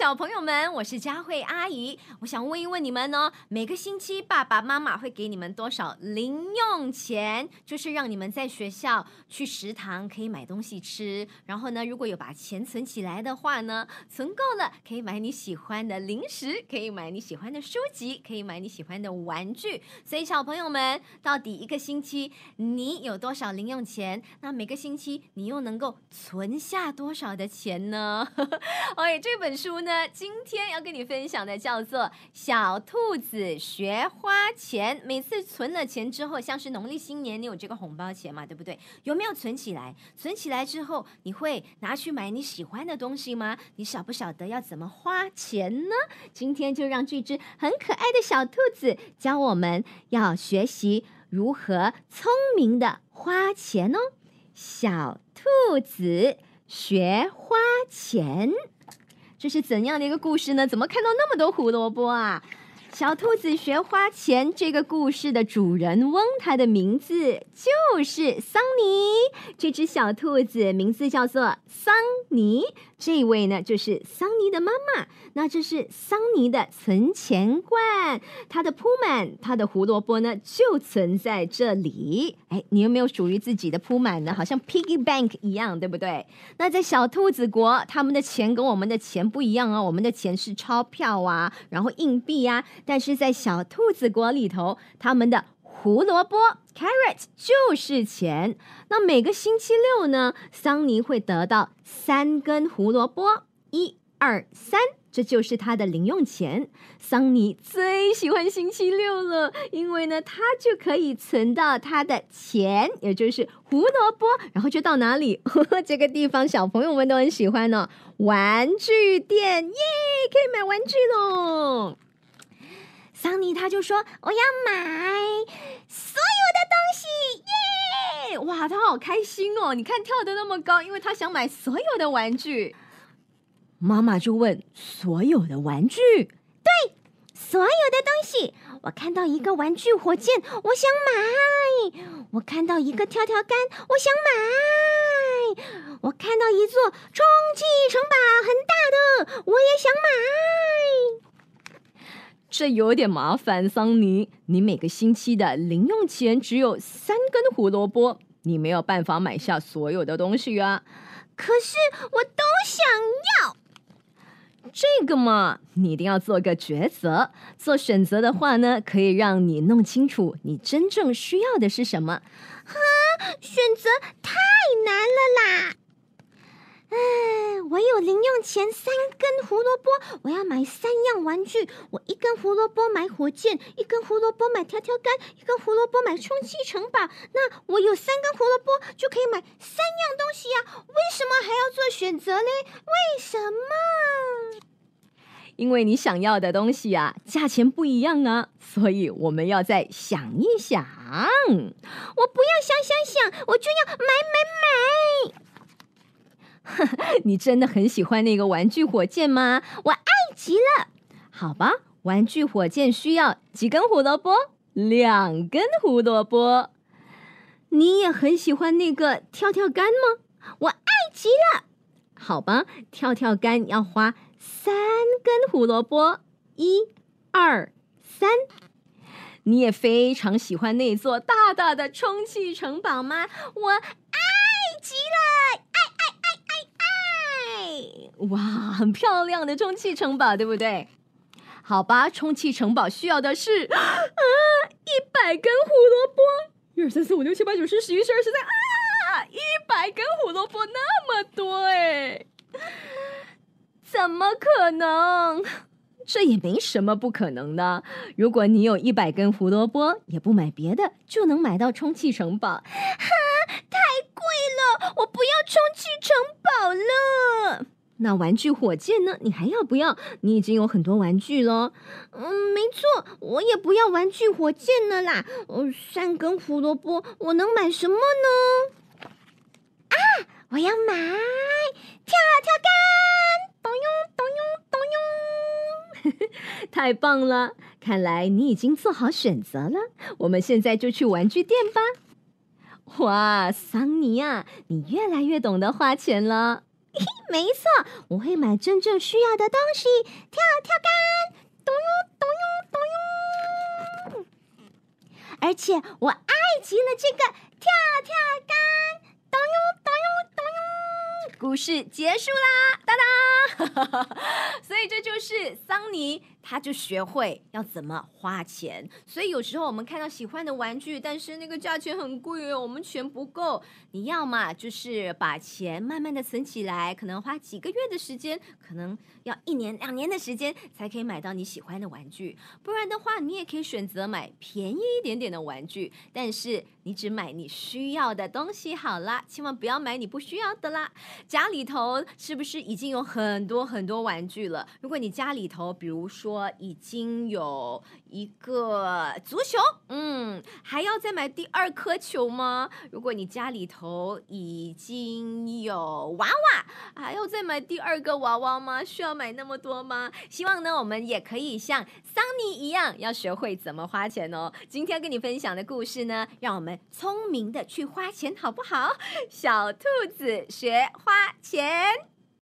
小朋友们，我是佳慧阿姨。我想问一问你们呢，每个星期爸爸妈妈会给你们多少零用钱？就是让你们在学校去食堂可以买东西吃。然后呢，如果有把钱存起来的话呢，存够了可以买你喜欢的零食，可以买你喜欢的书籍，可以买你喜欢的玩具。所以小朋友们，到底一个星期你有多少零用钱？那每个星期你又能够存下多少的钱呢？哎，这本书呢，今天要跟你分享的叫做《小兔子学花钱》。每次存了钱之后，像是农历新年，你有这个红包钱嘛，对不对？有没有存起来？存起来之后，你会拿去买你喜欢的东西吗？你晓不晓得要怎么花钱呢？今天就让这只很可爱的小兔子教我们要学习如何聪明的花钱哦。小兔子学花钱。这是怎样的一个故事呢？怎么看到那么多胡萝卜啊？小兔子学花钱这个故事的主人翁，他的名字就是桑尼。这只小兔子名字叫做桑尼。这位呢，就是桑尼的妈妈。那这是桑尼的存钱罐，它的铺满，它的胡萝卜呢，就存在这里。哎，你有没有属于自己的铺满呢？好像 piggy bank 一样，对不对？那在小兔子国，他们的钱跟我们的钱不一样哦。我们的钱是钞票啊，然后硬币啊。但是在小兔子国里头，他们的胡萝卜 carrot 就是钱。那每个星期六呢，桑尼会得到三根胡萝卜，一二三。这就是他的零用钱。桑尼最喜欢星期六了，因为呢，他就可以存到他的钱，也就是胡萝卜，然后就到哪里？这个地方小朋友们都很喜欢呢，玩具店，耶，可以买玩具喽。桑尼他就说：“我要买所有的东西，耶！哇，他好开心哦！你看跳的那么高，因为他想买所有的玩具。”妈妈就问：“所有的玩具？对，所有的东西。我看到一个玩具火箭，我想买；我看到一个跳跳杆，我想买；我看到一座充气城堡，很大的，我也想买。这有点麻烦，桑尼，你每个星期的零用钱只有三根胡萝卜，你没有办法买下所有的东西啊。可是我都想要。”这个嘛，你一定要做个抉择。做选择的话呢，可以让你弄清楚你真正需要的是什么。哈，选择太难了啦！哎，我有零用钱三根胡萝卜，我要买三样玩具。我一根胡萝卜买火箭，一根胡萝卜买跳跳杆，一根胡萝卜买充气城堡。那我有三根胡萝卜就可以买三样东西呀？为什么还要做选择嘞？为什么？因为你想要的东西啊，价钱不一样啊，所以我们要再想一想。我不要想想想，我就要买买买。你真的很喜欢那个玩具火箭吗？我爱极了。好吧，玩具火箭需要几根胡萝卜？两根胡萝卜。你也很喜欢那个跳跳杆吗？我爱极了。好吧，跳跳杆要花三根胡萝卜。一、二、三。你也非常喜欢那座大大的充气城堡吗？我爱哇，很漂亮的充气城堡，对不对？好吧，充气城堡需要的是啊，一百根胡萝卜。一二三四五六七八九十十一十二十三啊，一百根胡萝卜那么多哎，怎么可能？这也没什么不可能的。如果你有一百根胡萝卜，也不买别的，就能买到充气城堡。哈，太贵了，我不要充气城堡了。那玩具火箭呢？你还要不要？你已经有很多玩具了。嗯，没错，我也不要玩具火箭了啦。嗯，三根胡萝卜，我能买什么呢？啊，我要买跳跳杆！咚咚咚咚咚哟！太棒了！看来你已经做好选择了。我们现在就去玩具店吧。哇，桑尼啊，你越来越懂得花钱了。没错，我会买真正需要的东西，跳跳杆，咚咚咚咚，而且我爱极了这个跳跳杆，咚咚咚咚。故事结束啦，哒哒。所以这就是桑尼。他就学会要怎么花钱，所以有时候我们看到喜欢的玩具，但是那个价钱很贵哦，我们钱不够。你要嘛就是把钱慢慢的存起来，可能花几个月的时间，可能要一年两年的时间才可以买到你喜欢的玩具。不然的话，你也可以选择买便宜一点点的玩具，但是你只买你需要的东西好啦，千万不要买你不需要的啦。家里头是不是已经有很多很多玩具了？如果你家里头，比如说。说已经有一个足球，嗯，还要再买第二颗球吗？如果你家里头已经有娃娃，还要再买第二个娃娃吗？需要买那么多吗？希望呢，我们也可以像桑尼一样，要学会怎么花钱哦。今天跟你分享的故事呢，让我们聪明的去花钱，好不好？小兔子学花钱。